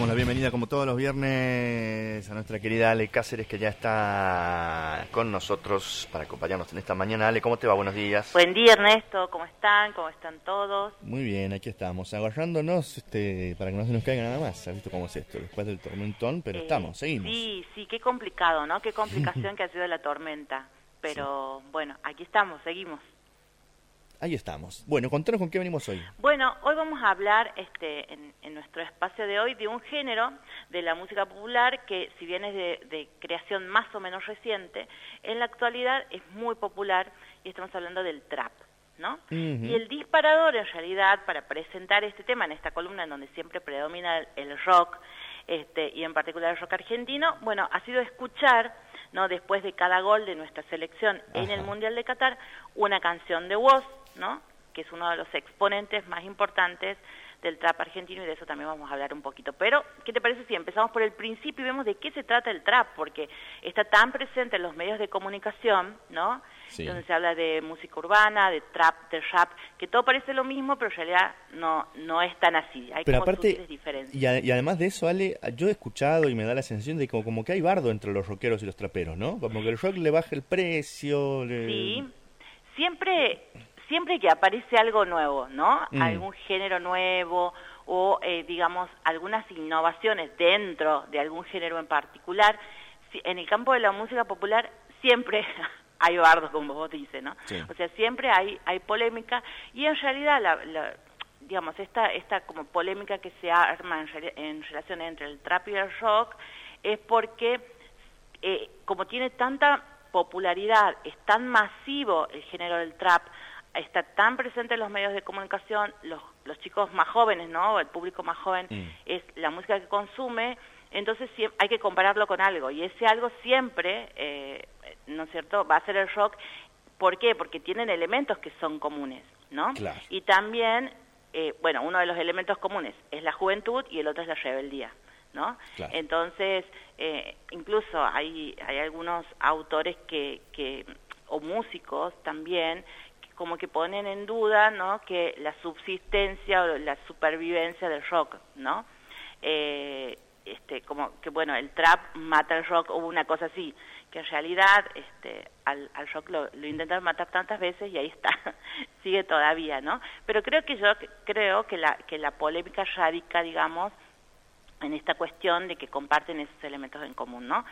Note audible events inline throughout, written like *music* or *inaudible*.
damos la bienvenida como todos los viernes a nuestra querida Ale Cáceres que ya está con nosotros para acompañarnos en esta mañana. Ale, ¿cómo te va? Buenos días. Buen día Ernesto, ¿cómo están? ¿Cómo están todos? Muy bien, aquí estamos, agarrándonos este, para que no se nos caiga nada más. ¿Has visto cómo es esto? Después del tormentón, pero Eh, estamos, seguimos. Sí, sí, qué complicado, ¿no? Qué complicación *laughs* que ha sido la tormenta. Pero bueno, aquí estamos, seguimos. Ahí estamos. Bueno, contanos con qué venimos hoy. Bueno, hoy vamos a hablar este, en, en nuestro espacio de hoy de un género de la música popular que, si bien es de, de creación más o menos reciente, en la actualidad es muy popular y estamos hablando del trap. ¿no? Y el disparador, en realidad, para presentar este tema en esta columna en donde siempre predomina el, el rock, este, y en particular el rock argentino, bueno, ha sido escuchar, ¿no? Después de cada gol de nuestra selección en el. Mundial de Qatar, una canción de Woz, ¿no? Que es uno de los exponentes más importantes del trap argentino y de eso también vamos a hablar un poquito. Pero, ¿qué te parece si empezamos por el principio y vemos de qué se trata el trap? Porque está tan presente en los medios de comunicación, ¿no? Sí. Donde se habla de música urbana, de trap, de rap, que todo parece lo mismo, pero en realidad no, no es tan así. Hay Pero como aparte, diferencias. y, a- y además de eso, Ale, yo he escuchado y me da la sensación de como, como que hay bardo entre los rockeros y los traperos, ¿no? Como que el rock le baja el precio. le- Sí, siempre, siempre que aparece algo nuevo, ¿no? Mm. Algún género nuevo o, eh, digamos, algunas innovaciones dentro de algún género en particular, si- en el campo de la música popular siempre *laughs* hay bardo, como vos dices, ¿no? Sí. O sea, siempre hay, hay polémica y en realidad la... la- digamos, esta, esta como polémica que se arma en relación entre el trap y el rock es porque eh, como tiene tanta popularidad, es tan masivo el género del trap, está tan presente en los medios de comunicación, los, los chicos más jóvenes, ¿no? El público más joven Mm. es la música que consume, entonces hay que compararlo con algo y ese algo siempre, eh, ¿no es cierto?, va a ser el rock. ¿Por qué? Porque tienen elementos que son comunes, ¿no? Claro. Y también, eh, bueno, uno de los elementos comunes es la juventud y el otro es la rebeldía, ¿no? Claro. Entonces, eh, incluso hay, hay algunos autores que, que, o músicos también, como que ponen en duda, ¿no? Que la subsistencia o la supervivencia del rock, ¿no? Eh, este, como que bueno, el trap mata el rock o una cosa así, que en realidad este, al, al rock lo, lo intentan matar tantas veces y ahí está, *laughs* sigue todavía, ¿no? Pero creo que yo creo que la, que la polémica radica, digamos, en esta cuestión de que comparten esos elementos en común, ¿no?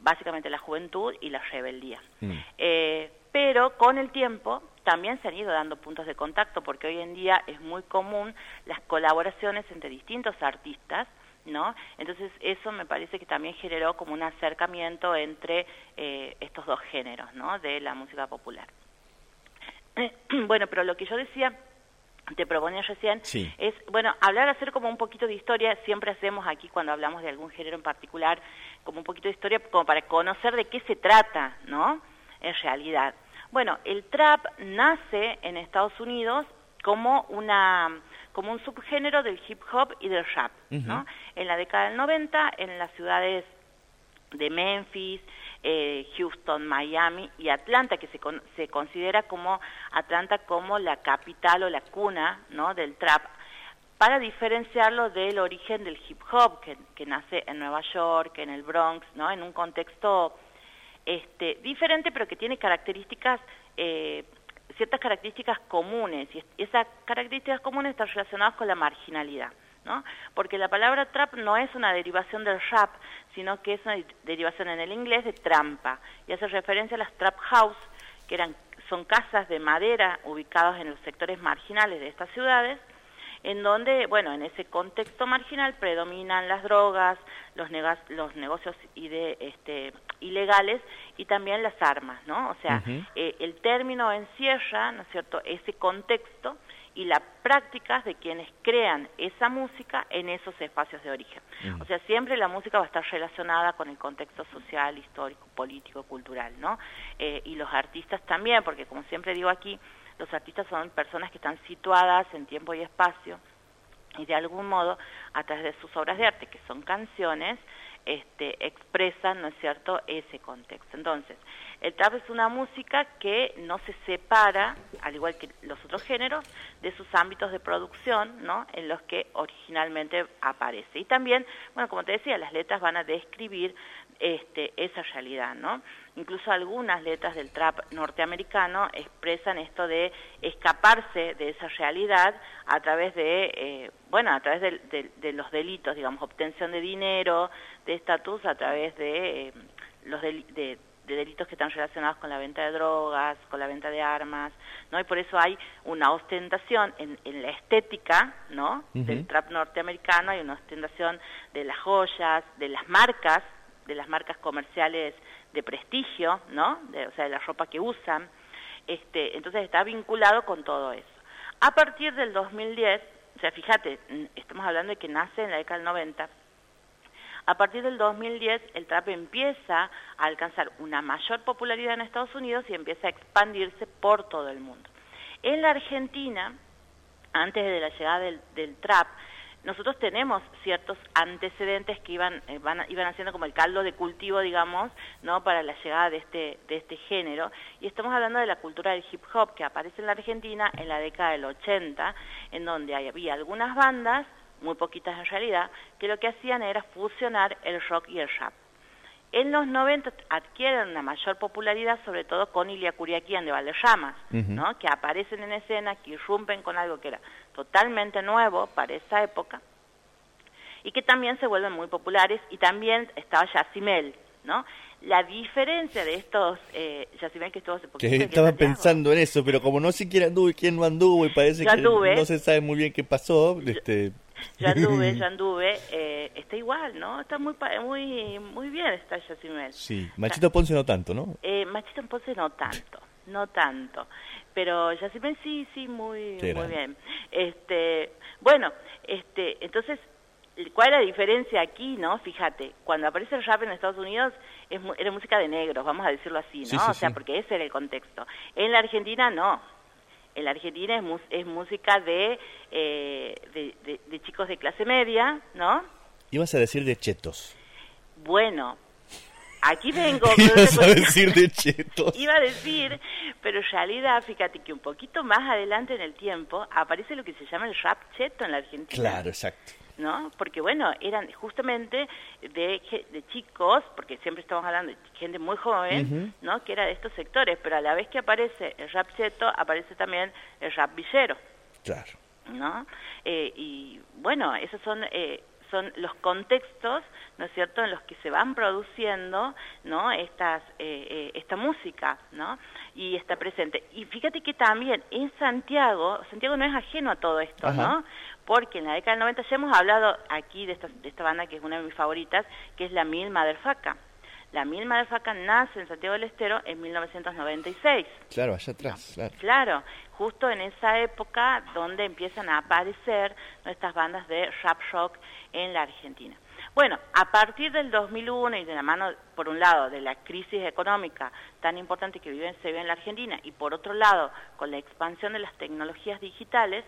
Básicamente la juventud y la rebeldía. Mm. Eh, pero con el tiempo también se han ido dando puntos de contacto porque hoy en día es muy común las colaboraciones entre distintos artistas, ¿no? Entonces eso me parece que también generó como un acercamiento entre eh, estos dos géneros, ¿no? De la música popular. *clears throat* bueno, pero lo que yo decía, te proponía recién, Sí. es, bueno, hablar, hacer como un poquito de historia, siempre hacemos aquí cuando hablamos de algún género en particular, como un poquito de historia, como para conocer de qué se trata, ¿no? En realidad. Bueno, el trap nace en Estados Unidos como una como un subgénero del hip hop y del rap, ¿no? En la década del 90, en las ciudades de Memphis, eh, Houston, Miami y Atlanta, que se, con- se considera como Atlanta como la capital o la cuna ¿no? del trap, para diferenciarlo del origen del hip hop, que, que nace en Nueva York, en el Bronx, ¿no? en un contexto este, diferente, pero que tiene características, eh, ciertas características comunes, y es- esas características comunes están relacionadas con la marginalidad. ¿no? Porque la palabra trap no es una derivación del rap, sino que es una derivación en el inglés de trampa, y hace referencia a las trap house, que eran, son casas de madera ubicadas en los sectores marginales de estas ciudades, en donde, bueno, en ese contexto marginal predominan las drogas, los, los negocios ide- este, ilegales y también las armas, ¿no? O sea, eh, el término encierra, ¿no es cierto?, ese contexto y las prácticas de quienes crean esa música en esos espacios de origen. O sea, siempre la música va a estar relacionada con el contexto social, histórico, político, cultural, ¿no? Eh, y los artistas también, porque como siempre digo aquí, los artistas son personas que están situadas en tiempo y espacio y de algún modo, a través de sus obras de arte, que son canciones, este, expresan, ¿no es cierto?, ese contexto. Entonces, el trap es una música que no se separa, al igual que los otros géneros, de sus ámbitos de producción, ¿no?, en los que originalmente aparece. Y también, bueno, como te decía, las letras van a describir este, esa realidad, ¿no? Incluso algunas letras del trap norteamericano expresan esto de escaparse de esa realidad a través de, eh, bueno, a través de, los delitos, digamos, obtención de dinero, de estatus, a través de eh, los de, delitos que están relacionados con la venta de drogas, con la venta de armas, ¿no? Y por eso hay una ostentación en, en la estética, ¿no? Del trap norteamericano, hay una ostentación de las joyas, de las marcas, de las marcas comerciales de prestigio, ¿no? o sea, de la ropa que usan. Este, entonces está vinculado con todo eso. A partir del 2010, o sea, fíjate, estamos hablando de que nace en la década del 90, a partir del 2010 el trap empieza a alcanzar una mayor popularidad en Estados Unidos y empieza a expandirse por todo el mundo. En la Argentina, antes de la llegada del, trap, nosotros tenemos ciertos antecedentes que iban, eh, iban haciendo como el caldo de cultivo, digamos, ¿no? para la llegada de este, de este género. Y estamos hablando de la cultura del hip hop que aparece en la Argentina en la década del 80, en donde había algunas bandas, muy poquitas en realidad, que lo que hacían era fusionar el rock y el rap. En los 90 adquieren una mayor popularidad, sobre todo con Ilia Curiaquian de Valderramas, ¿no? que aparecen en escena, que irrumpen con algo que era totalmente nuevo para esa época, y que también se vuelven muy populares, y también estaba Yacimel, ¿no? La diferencia de estos, eh, Yacimel que estuvo hace poquito... Que estaba pensando en eso, pero como no sé quién anduvo y quién no anduvo, y parece que no se sabe muy bien qué pasó, este yo *laughs* anduve, yo *laughs* anduve, eh, está igual, ¿no? Está muy muy muy bien está Yacimel. Sí, Machito Ponce no tanto, ¿no? Eh, Machito Ponce no tanto, no tanto. Pero Yacimel sí, sí, muy, muy bien. Este, bueno, este, entonces, ¿cuál es la diferencia aquí, no? Fíjate, cuando aparece el rap en Estados Unidos es, era música de negros, vamos a decirlo así, ¿no? o sea, porque ese era el contexto. En la Argentina no, en la Argentina es, es música de, eh, de, de, chicos de clase media, ¿no? Ibas a decir de chetos. Bueno, aquí vengo. *laughs* Ibas a decir de chetos. *laughs* Iba a decir, pero en realidad, fíjate que un poquito más adelante en el tiempo aparece lo que se llama el rap cheto en la Argentina. Claro, exacto. ¿No? Porque bueno, eran justamente de, de chicos, porque siempre estamos hablando de gente muy joven, ¿no? Que era de estos sectores, pero a la vez que aparece el rap cheto, aparece también el rap villero. Claro. ¿No? Eh, y bueno, esos son eh, son los contextos, ¿no es cierto?, en los que se van produciendo, ¿no?, Estas, eh, eh, esta música, ¿no?, y está presente. Y fíjate que también en Santiago, Santiago no es ajeno a todo esto, ¿no?, porque en la década del 90 ya hemos hablado aquí de esta, de esta banda que es una de mis favoritas, que es la Mil Maderfaca. La Mil Maderfaca nace en Santiago del Estero en 1996. Claro, allá atrás, claro. Claro, justo en esa época donde empiezan a aparecer estas bandas de rap rock en la Argentina. Bueno, a partir del 2001 y de la mano, por un lado, de la crisis económica tan importante que vive, se vive en la Argentina y por otro lado, con la expansión de las tecnologías digitales,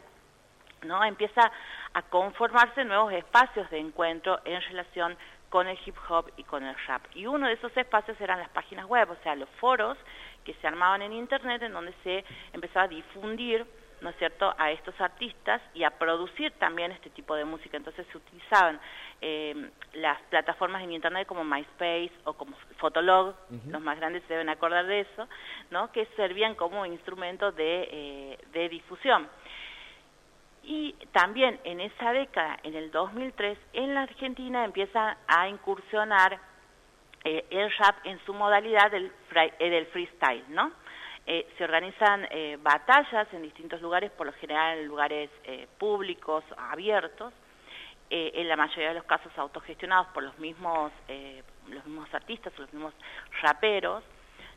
¿no? empieza a conformarse nuevos espacios de encuentro en relación con el hip hop y con el rap. Y uno de esos espacios eran las páginas web, o sea, los foros que se armaban en Internet en donde se empezaba a difundir, ¿no es cierto?, a estos artistas y a producir también este tipo de música. Entonces se utilizaban eh, las plataformas en Internet como MySpace o como Fotolog, los más grandes se deben acordar de eso, ¿no?, que servían como instrumento de, eh, de difusión. Y también en esa década, en el 2003, en la Argentina empieza a incursionar eh, el rap en su modalidad del, eh, freestyle, ¿no? Eh, se organizan batallas en distintos lugares, por lo general en lugares públicos, abiertos, en la mayoría de los casos autogestionados por los mismos, los mismos artistas los mismos raperos,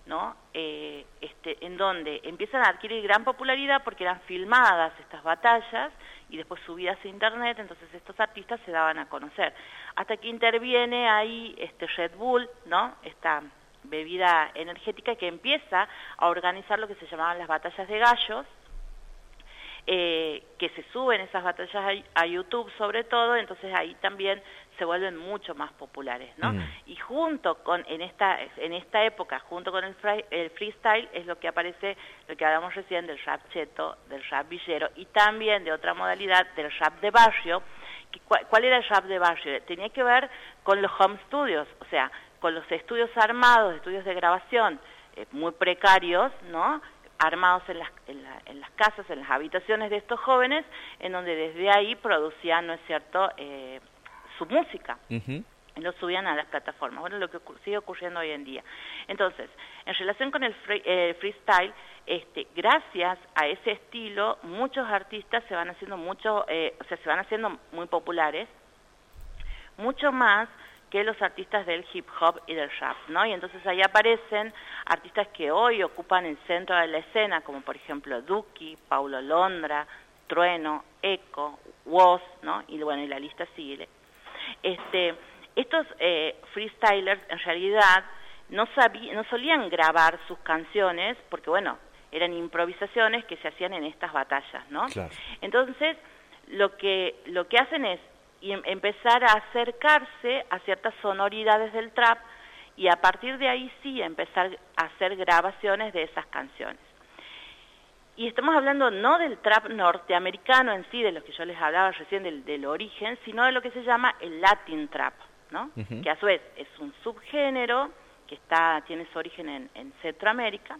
¿no? Eh, este, en donde empiezan a adquirir gran popularidad porque eran filmadas estas batallas y después subidas a internet, entonces estos artistas se daban a conocer. Hasta que interviene ahí este Red Bull, ¿no? Esta bebida energética que empieza a organizar lo que se llamaban las batallas de gallos, eh, que se suben esas batallas a, YouTube sobre todo, entonces ahí también se vuelven mucho más populares, ¿no? Mm. Y junto con, en esta, en esta época, junto con el, el freestyle, es lo que aparece, lo que hablamos recién del rap cheto, del rap villero, y también de otra modalidad, del rap de barrio. ¿Cuál era el rap de barrio? Tenía que ver con los home studios, o sea, con los estudios armados, estudios de grabación eh, muy precarios, ¿no? Armados en las, en, las casas, en las habitaciones de estos jóvenes, en donde desde ahí producían, ¿no es cierto?, eh, su música. y lo subían a las plataformas. Bueno, lo que sigue ocurriendo hoy en día. Entonces, en relación con el eh, freestyle, este, gracias a ese estilo, muchos artistas se van haciendo mucho, eh, o sea, se van haciendo muy populares, mucho más que los artistas del hip hop y del rap, ¿no? Y entonces ahí aparecen artistas que hoy ocupan el centro de la escena, como por ejemplo Duki, Paulo Londra, Trueno, Eco, Woz, ¿no? Y bueno, y la lista sigue. Este, estos eh, freestylers en realidad no, no solían grabar sus canciones porque, bueno, eran improvisaciones que se hacían en estas batallas, ¿no? Entonces, lo que, lo que hacen es em, empezar a acercarse a ciertas sonoridades del trap y a partir de ahí sí empezar a hacer grabaciones de esas canciones. Y estamos hablando no del trap norteamericano en sí, de lo que yo les hablaba recién del, del origen, sino de lo que se llama el Latin trap, ¿no? Que a su vez es un subgénero que está, tiene su origen en, en Centroamérica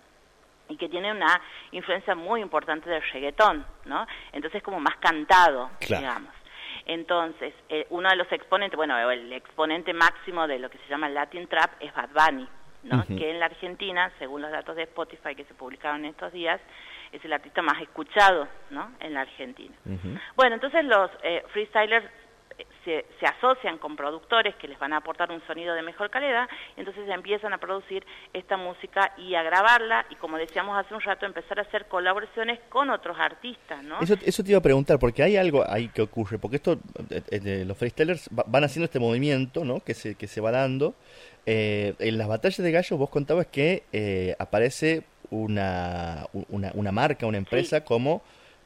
y que tiene una influencia muy importante del reggaetón, ¿no? Entonces como más cantado, digamos. Entonces, eh, uno de los exponentes, bueno, el exponente máximo de lo que se llama el Latin Trap es Bad Bunny, ¿no? Que en la Argentina, según los datos de Spotify que se publicaron estos días, es el artista más escuchado, ¿no? En la Argentina. Bueno, entonces los eh, freestylers se, asocian con productores que les van a aportar un sonido de mejor calidad, entonces empiezan a producir esta música y a grabarla y como decíamos hace un rato, empezar a hacer colaboraciones con otros artistas, ¿no? Eso, eso te iba a preguntar, porque hay algo ahí que ocurre, porque esto, eh, eh, los freestylers van haciendo este movimiento, ¿no? Que se, que se va dando. Eh, en las batallas de gallos vos contabas que aparece una, una, una, marca, una empresa como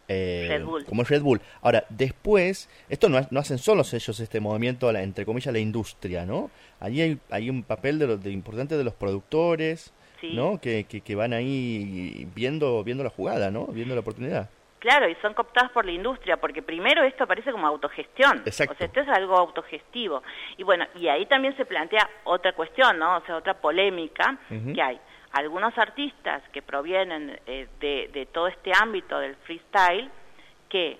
eh, como Red Bull. Ahora, después, esto no, no, hacen solos ellos este movimiento, la, entre comillas, la industria, ¿no? Allí hay, hay un papel de, de importante de los productores, ¿no? Que, que, van ahí viendo, viendo la jugada, ¿no? Viendo la oportunidad. Claro, y son cooptados por la industria, porque primero esto aparece como autogestión. Exacto. O sea, esto es algo autogestivo. Y bueno, y ahí también se plantea otra cuestión, ¿no? O sea, otra polémica que hay algunos artistas que provienen eh, de, todo este ámbito del freestyle que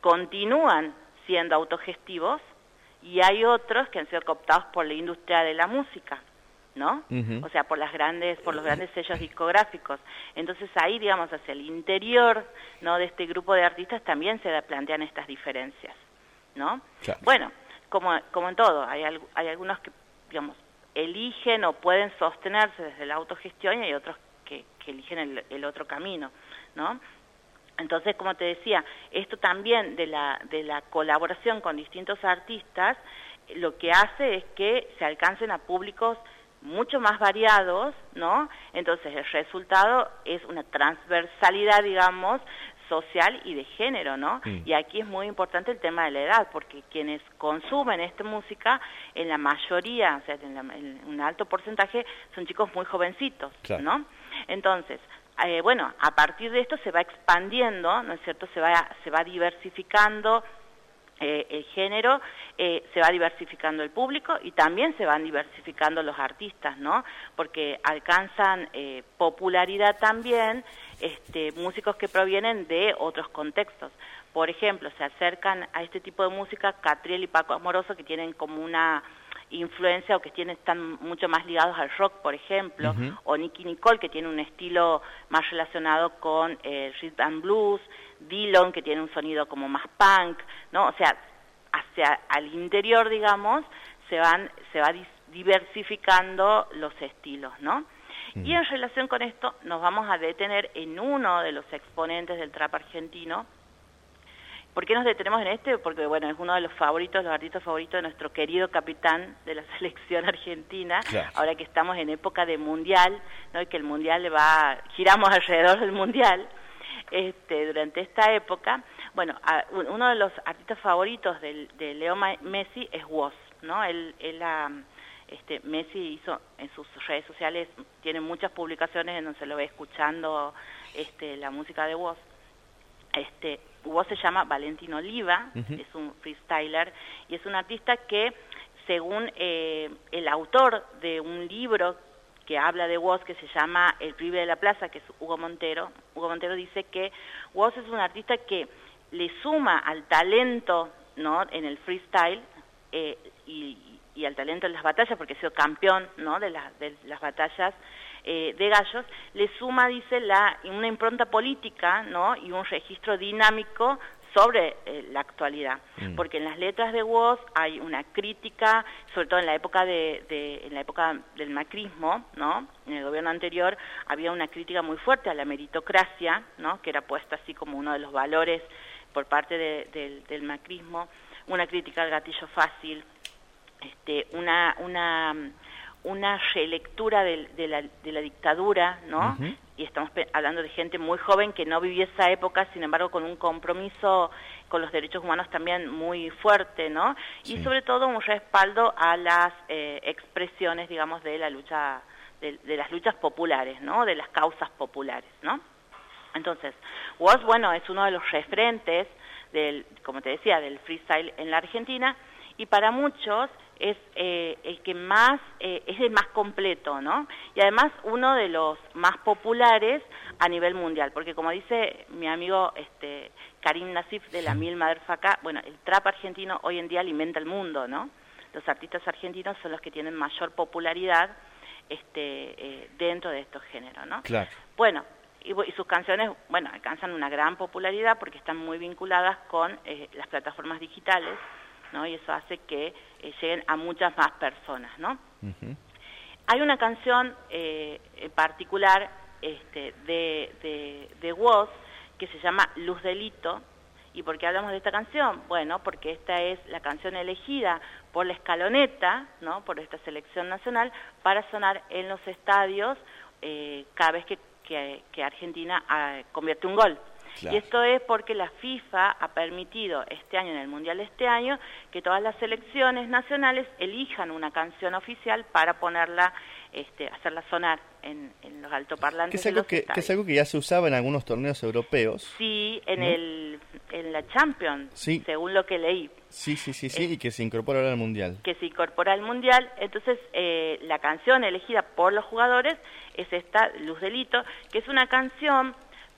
continúan siendo autogestivos y hay otros que han sido cooptados por la industria de la música, ¿no? O sea, por las grandes, por los grandes sellos discográficos. Entonces ahí, digamos, hacia el interior, ¿no? De este grupo de artistas también se plantean estas diferencias, ¿no? Bueno, como como en todo, hay hay algunos que, digamos, eligen o pueden sostenerse desde la autogestión y hay otros que, eligen el, otro camino, ¿no? Entonces, como te decía, esto también de la, de la colaboración con distintos artistas, lo que hace es que se alcancen a públicos mucho más variados, ¿no? Entonces el resultado es una transversalidad, digamos, social y de género, ¿no? Y aquí es muy importante el tema de la edad, porque quienes consumen esta música, en la mayoría, o sea, en, un alto porcentaje, son chicos muy jovencitos, ¿no? Entonces, eh, bueno, a partir de esto se va expandiendo, ¿no es cierto? Se va, se va diversificando eh, el género, eh, se va diversificando el público y también se van diversificando los artistas, ¿no? Porque alcanzan eh, popularidad también este, músicos que provienen de otros contextos. Por ejemplo, se acercan a este tipo de música Catriel y Paco Amoroso que tienen como una influencia o que tienen, están mucho más ligados al rock, por ejemplo, o Nicky Nicole, que tiene un estilo más relacionado con eh, rhythm and blues, Dillon, que tiene un sonido como más punk, ¿no? O sea, hacia al interior, digamos, se van se va diversificando los estilos, ¿no? Y en relación con esto nos vamos a detener en uno de los exponentes del trap argentino, ¿Por qué nos detenemos en este? Porque, bueno, es uno de los favoritos, los artistas favoritos de nuestro querido capitán de la *laughs* selección argentina, ahora que estamos en época de mundial, ¿no? Y que el mundial va, giramos alrededor del mundial, este, durante esta época. Bueno, uno de los artistas favoritos de, Leo Messi es Woz, ¿no? Él, él este, Messi hizo en sus redes sociales, tiene muchas publicaciones en donde se lo ve escuchando este, la música de Woz. Este, Woz se llama Valentín Oliva, es un freestyler y es un artista que, según eh, el autor de un libro que habla de Woz, que se llama El Prive de la Plaza, que es Hugo Montero, Hugo Montero dice que Woz es un artista que le suma al talento ¿no? en el freestyle eh, y, y al talento en las batallas, porque ha sido campeón ¿no? de, de las batallas eh, de gallos, le suma, dice, la, una impronta política ¿no? y un registro dinámico sobre eh, la actualidad, mm. porque en las letras de Woz hay una crítica, sobre todo en la época de, en la época del macrismo, ¿no? En el gobierno anterior había una crítica muy fuerte a la meritocracia, ¿no? Que era puesta así como uno de los valores por parte del macrismo, una crítica al gatillo fácil, este, una, una, una relectura de, la, de la dictadura, ¿no? Y estamos hablando de gente muy joven que no vivió esa época, sin embargo, con un compromiso con los derechos humanos también muy fuerte, ¿no? Y sobre todo un respaldo a las eh, expresiones, digamos, de la lucha, de, de, las luchas populares, ¿no? De las causas populares, ¿no? Entonces, Woz, bueno, es uno de los referentes del, como te decía, del freestyle en la Argentina, y para muchos es eh, el que más eh, es el más completo, ¿no? Y además uno de los más populares a nivel mundial, porque como dice mi amigo este Karim Nasif de la Mil Faca, bueno, el trap argentino hoy en día alimenta el mundo, ¿no? Los artistas argentinos son los que tienen mayor popularidad este eh, dentro de estos géneros, ¿no? Claro. Bueno, y, sus canciones, bueno, alcanzan una gran popularidad porque están muy vinculadas con las plataformas digitales ¿no? Y eso hace que eh, lleguen a muchas más personas, ¿no? Hay una canción eh, en particular este, de, de, de Woz que se llama Luz Delito. ¿Y por qué hablamos de esta canción? Bueno, porque esta es la canción elegida por la escaloneta, ¿no? por esta selección nacional, para sonar en los estadios eh, cada vez que, que, Argentina ah, convierte un gol. Y esto es porque la FIFA ha permitido este año, en el Mundial de este año, que todas las selecciones nacionales elijan una canción oficial para ponerla, este, hacerla sonar en, los altoparlantes. Que es, algo que, es algo que ya se usaba en algunos torneos europeos. Sí, en, el, en la Champions, según lo que leí. Sí, sí, sí, sí, y que se incorpora ahora al Mundial. Que se incorpora al Mundial. Entonces, eh, la canción elegida por los jugadores es esta, Luz Delito, que es una canción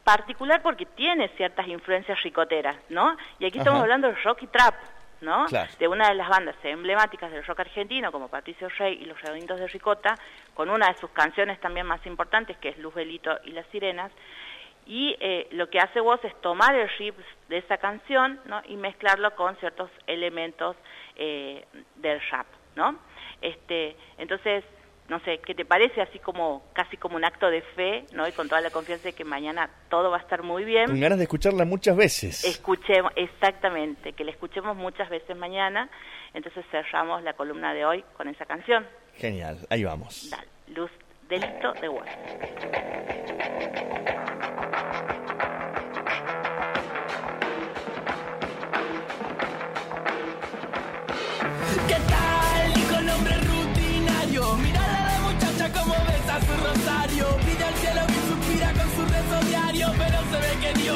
particular porque tiene ciertas influencias ricoteras, ¿no? Y aquí estamos hablando de rock y trap, ¿no? De una de las bandas emblemáticas del rock argentino, como Patricio Rey y Los Redonditos de Ricota, con una de sus canciones también más importantes, que es Luz Belito y Las Sirenas. Y eh, lo que hace vos es tomar el riff de esa canción, ¿no? Y mezclarlo con ciertos elementos eh, del rap, ¿no? Este, entonces, no sé, ¿qué te parece? Así como, casi como un acto de fe, ¿no? Y con toda la confianza de que mañana todo va a estar muy bien. Con ganas de escucharla muchas veces. Escuchemos, exactamente, que la escuchemos muchas veces mañana. Entonces cerramos la columna de hoy con esa canción. Genial, ahí vamos. Dale, Luz Delito de Wall.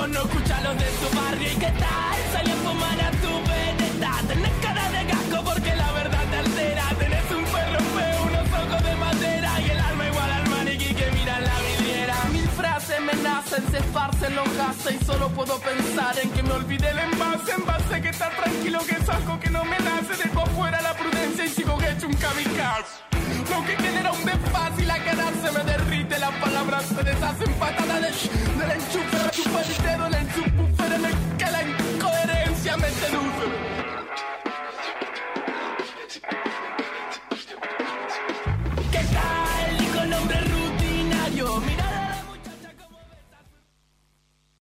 Que no escucha los de su barrio. ¿Y qué tal? Sale a fumar a tu veneta. Tenés cara de gasco porque la verdad te altera. Tenés un perro feo, unos ojos de madera. Y el alma igual al maniquí que mira en la vidriera. Mil frases me nacen, se esparcen los gases. Y solo puedo pensar en que me olvide el envase. Envase que está tranquilo, que es algo que no me nace. Dejo fuera la prudencia y sigo hecho un kamikaze. Lo que queda era un bebé fácil a ganar se me derrite. Las palabras se deshacen patadas del enchufe, chupa el dedo, el enchufe.